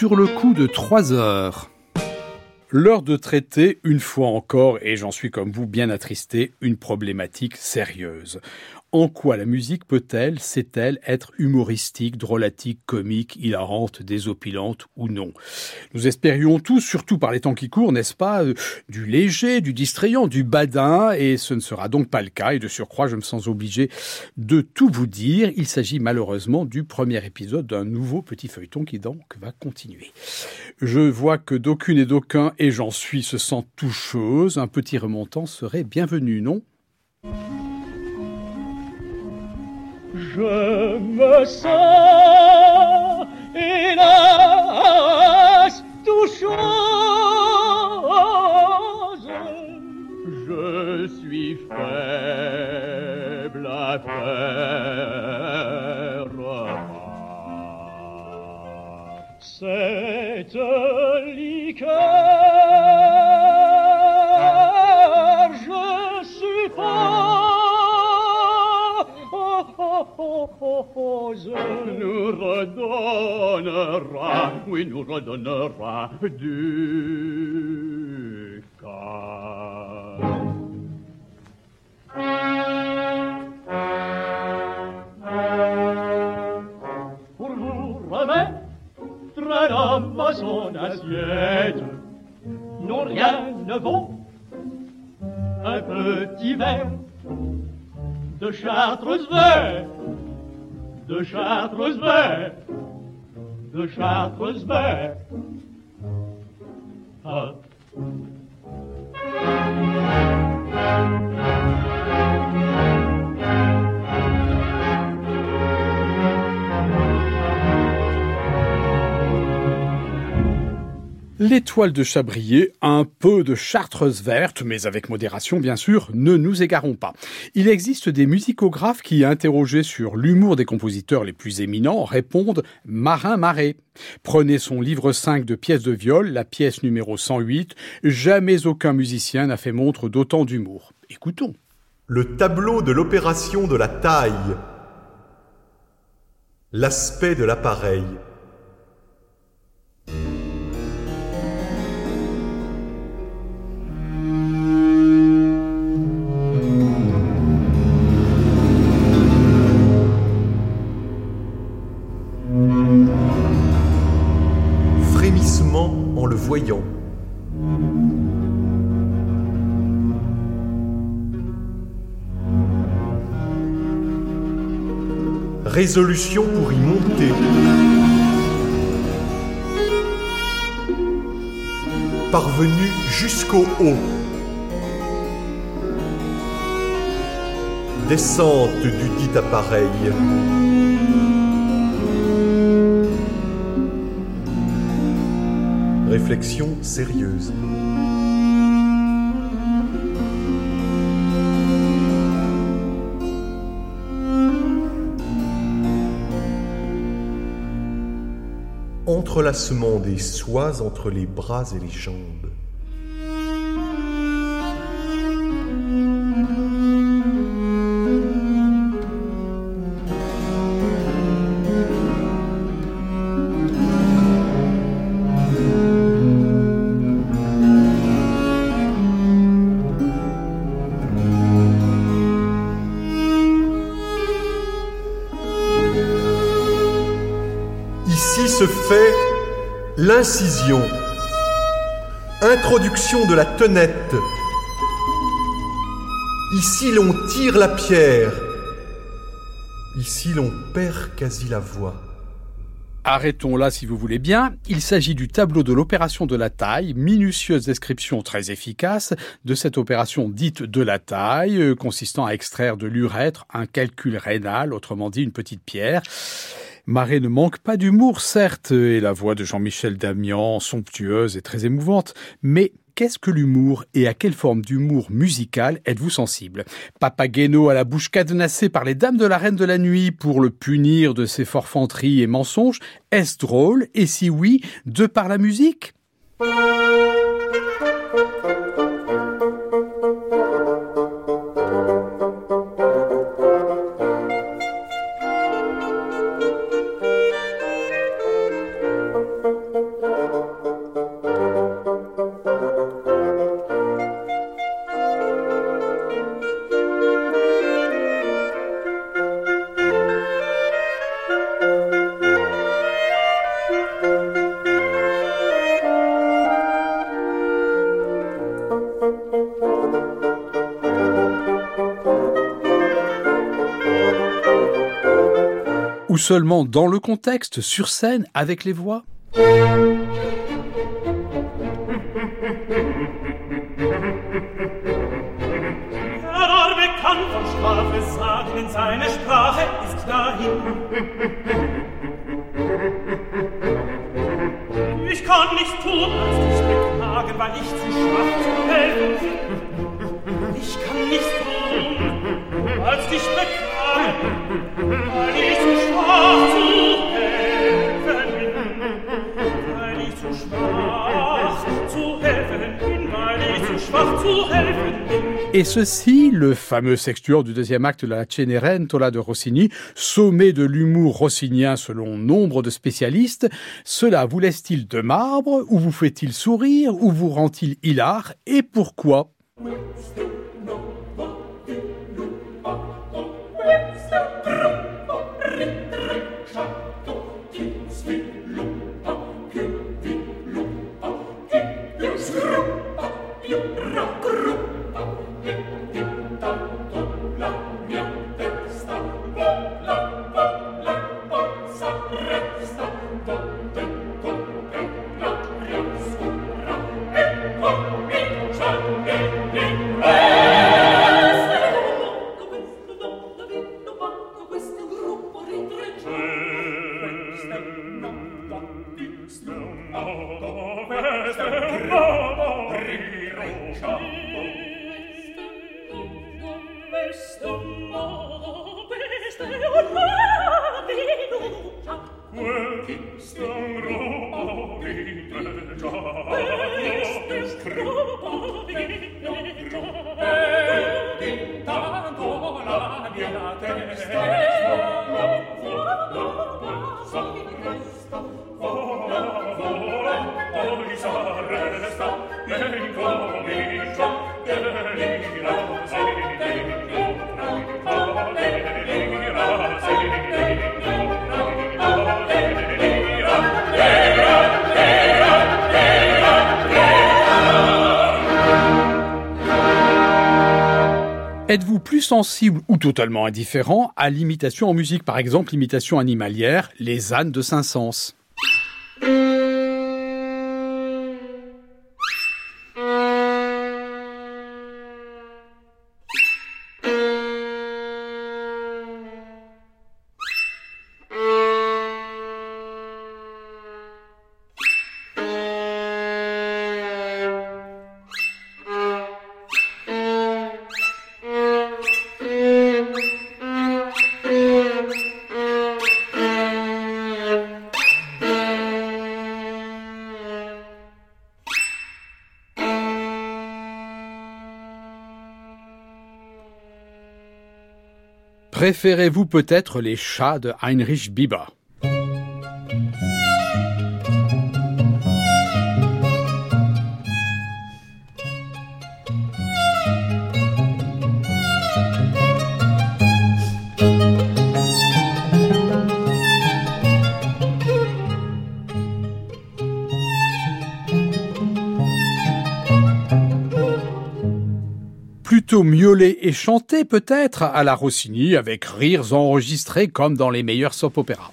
sur le coup de 3 heures. L'heure de traiter, une fois encore, et j'en suis comme vous bien attristé, une problématique sérieuse. En quoi la musique peut-elle, sait-elle, être humoristique, drôlatique, comique, hilarante, désopilante ou non? Nous espérions tous, surtout par les temps qui courent, n'est-ce pas, euh, du léger, du distrayant, du badin, et ce ne sera donc pas le cas, et de surcroît, je me sens obligé de tout vous dire. Il s'agit malheureusement du premier épisode d'un nouveau petit feuilleton qui donc va continuer. Je vois que d'aucune et d'aucun, et j'en suis, se sent toucheuse. Un petit remontant serait bienvenu, non? Je me sens hélas tout chose. Je suis faible à faire cette liqueur. chose nous redonnera, oui, nous redonnera du calme. Pour vous remettre l'homme à son assiette, non rien ne vaut un petit verre de Chartreuse vert. De Chartreuse vert, de Chartreuse vert. Ah. L'étoile de Chabrier, un peu de chartreuse verte, mais avec modération bien sûr, ne nous égarons pas. Il existe des musicographes qui, interrogés sur l'humour des compositeurs les plus éminents, répondent Marin Marais. Prenez son livre 5 de pièces de viol, la pièce numéro 108, jamais aucun musicien n'a fait montre d'autant d'humour. Écoutons. Le tableau de l'opération de la taille. L'aspect de l'appareil. Résolution pour y monter. Parvenu jusqu'au haut. Descente du dit appareil. Réflexion sérieuse. Entrelacement des soies entre les bras et les jambes. L'incision. Introduction de la tenette. Ici l'on tire la pierre. Ici l'on perd quasi la voix. Arrêtons là si vous voulez bien. Il s'agit du tableau de l'opération de la taille, minutieuse description très efficace de cette opération dite de la taille, euh, consistant à extraire de l'urètre un calcul rénal, autrement dit une petite pierre. Marais ne manque pas d'humour, certes, et la voix de Jean-Michel Damian, somptueuse et très émouvante, mais qu'est-ce que l'humour et à quelle forme d'humour musical êtes-vous sensible? Papageno à la bouche cadenassée par les dames de la reine de la nuit pour le punir de ses forfanteries et mensonges, est-ce drôle? Et si oui, de par la musique? Ou seulement dans le contexte, sur scène, avec les voix? Et ceci, le fameux sextuor du deuxième acte de la Cenerentola de Rossini, sommet de l'humour rossinien selon nombre de spécialistes, cela vous laisse-t-il de marbre, ou vous fait-il sourire, ou vous rend-il hilar, et pourquoi? questo modo, questo è un Êtes-vous plus sensible ou totalement indifférent à l'imitation en musique, par exemple l'imitation animalière, les ânes de Saint-Saëns? Préférez-vous peut-être les chats de Heinrich Bieber? Plutôt miauler et chanter peut-être à la Rossini avec rires enregistrés comme dans les meilleurs soap-opéras.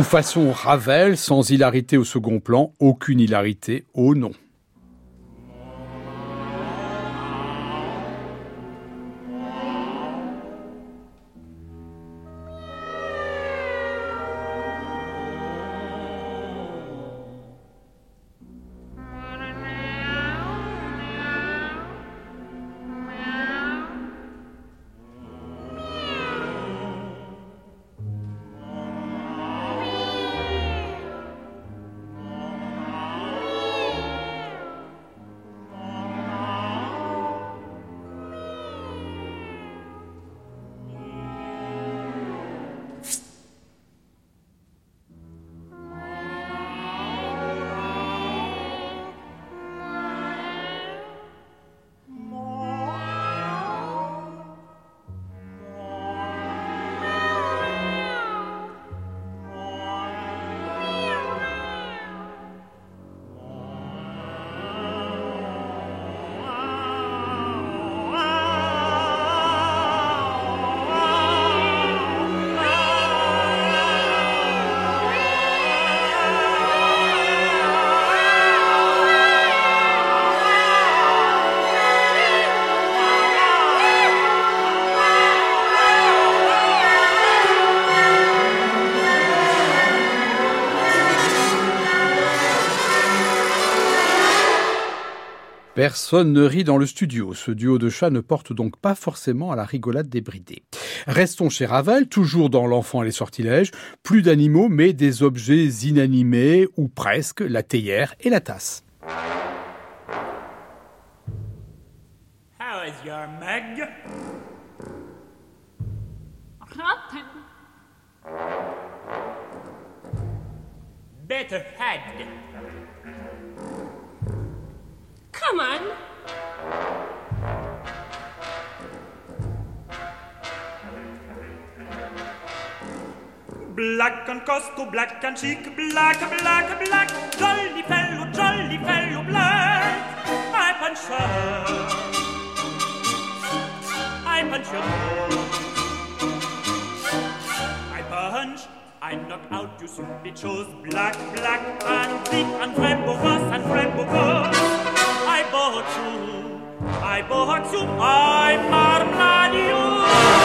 Ou façon Ravel, sans hilarité au second plan, aucune hilarité au nom. Personne ne rit dans le studio. Ce duo de chats ne porte donc pas forcément à la rigolade débridée. Restons chez Ravel, toujours dans L'enfant et les sortilèges. Plus d'animaux, mais des objets inanimés, ou presque, la théière et la tasse. How is your Meg? Rotten. Better head. Come on. Black and costo, black and chic, black, black, black, jolly fellow, jolly fellow, black. I punch her. I punch her. I punch. I knock out, you simply chose black, black, and thick, and framboise, and framboise. I ai bociu, I bociu, ai marnadiu.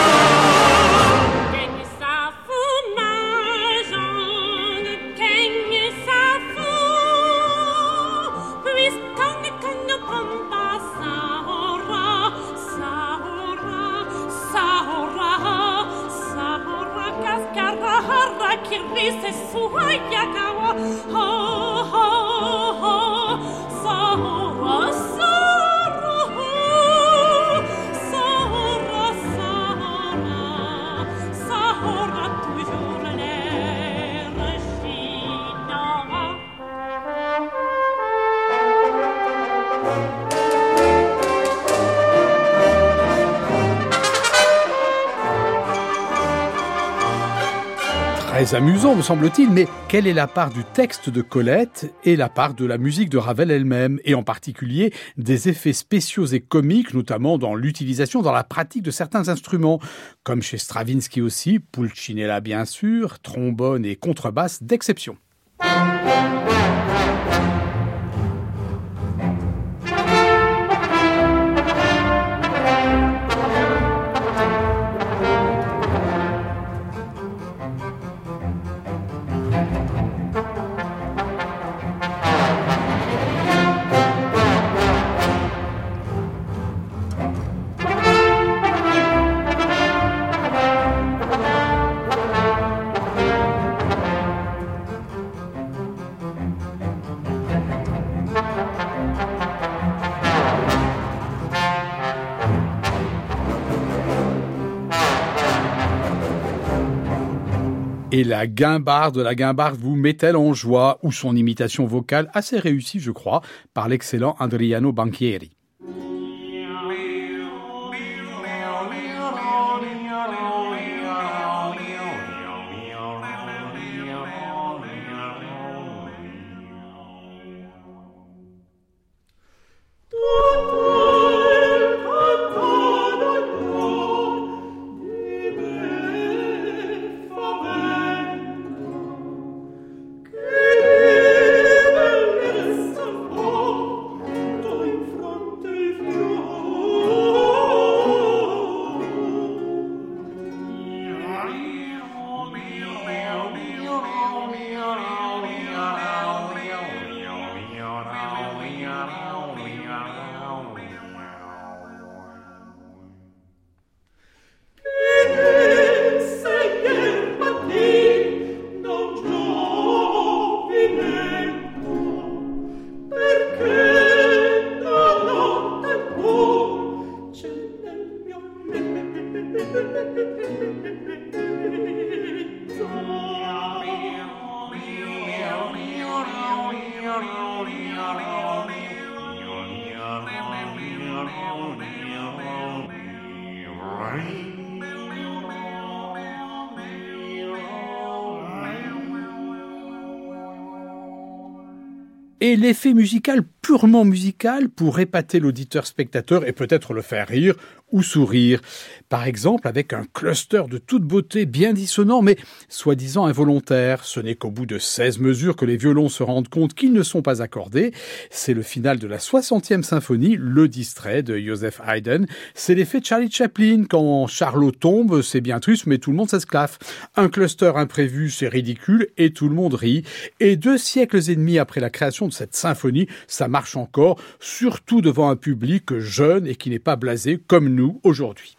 Amusant, me semble-t-il, mais quelle est la part du texte de Colette et la part de la musique de Ravel elle-même, et en particulier des effets spéciaux et comiques, notamment dans l'utilisation, dans la pratique de certains instruments, comme chez Stravinsky aussi, Pulcinella bien sûr, trombone et contrebasse d'exception. Et la guimbarde, la guimbarde vous met-elle en joie ou son imitation vocale assez réussie, je crois, par l'excellent Adriano Banchieri. Et l'effet musical purement musical pour épater l'auditeur spectateur et peut-être le faire rire ou sourire. Par exemple, avec un cluster de toute beauté bien dissonant, mais soi-disant involontaire. Ce n'est qu'au bout de 16 mesures que les violons se rendent compte qu'ils ne sont pas accordés. C'est le final de la 60e symphonie, Le distrait de Joseph Haydn. C'est l'effet Charlie Chaplin. Quand Charlot tombe, c'est bien triste, mais tout le monde s'esclaffe. Un cluster imprévu, c'est ridicule, et tout le monde rit. Et deux siècles et demi après la création de cette symphonie, ça marche encore, surtout devant un public jeune et qui n'est pas blasé comme nous aujourd'hui.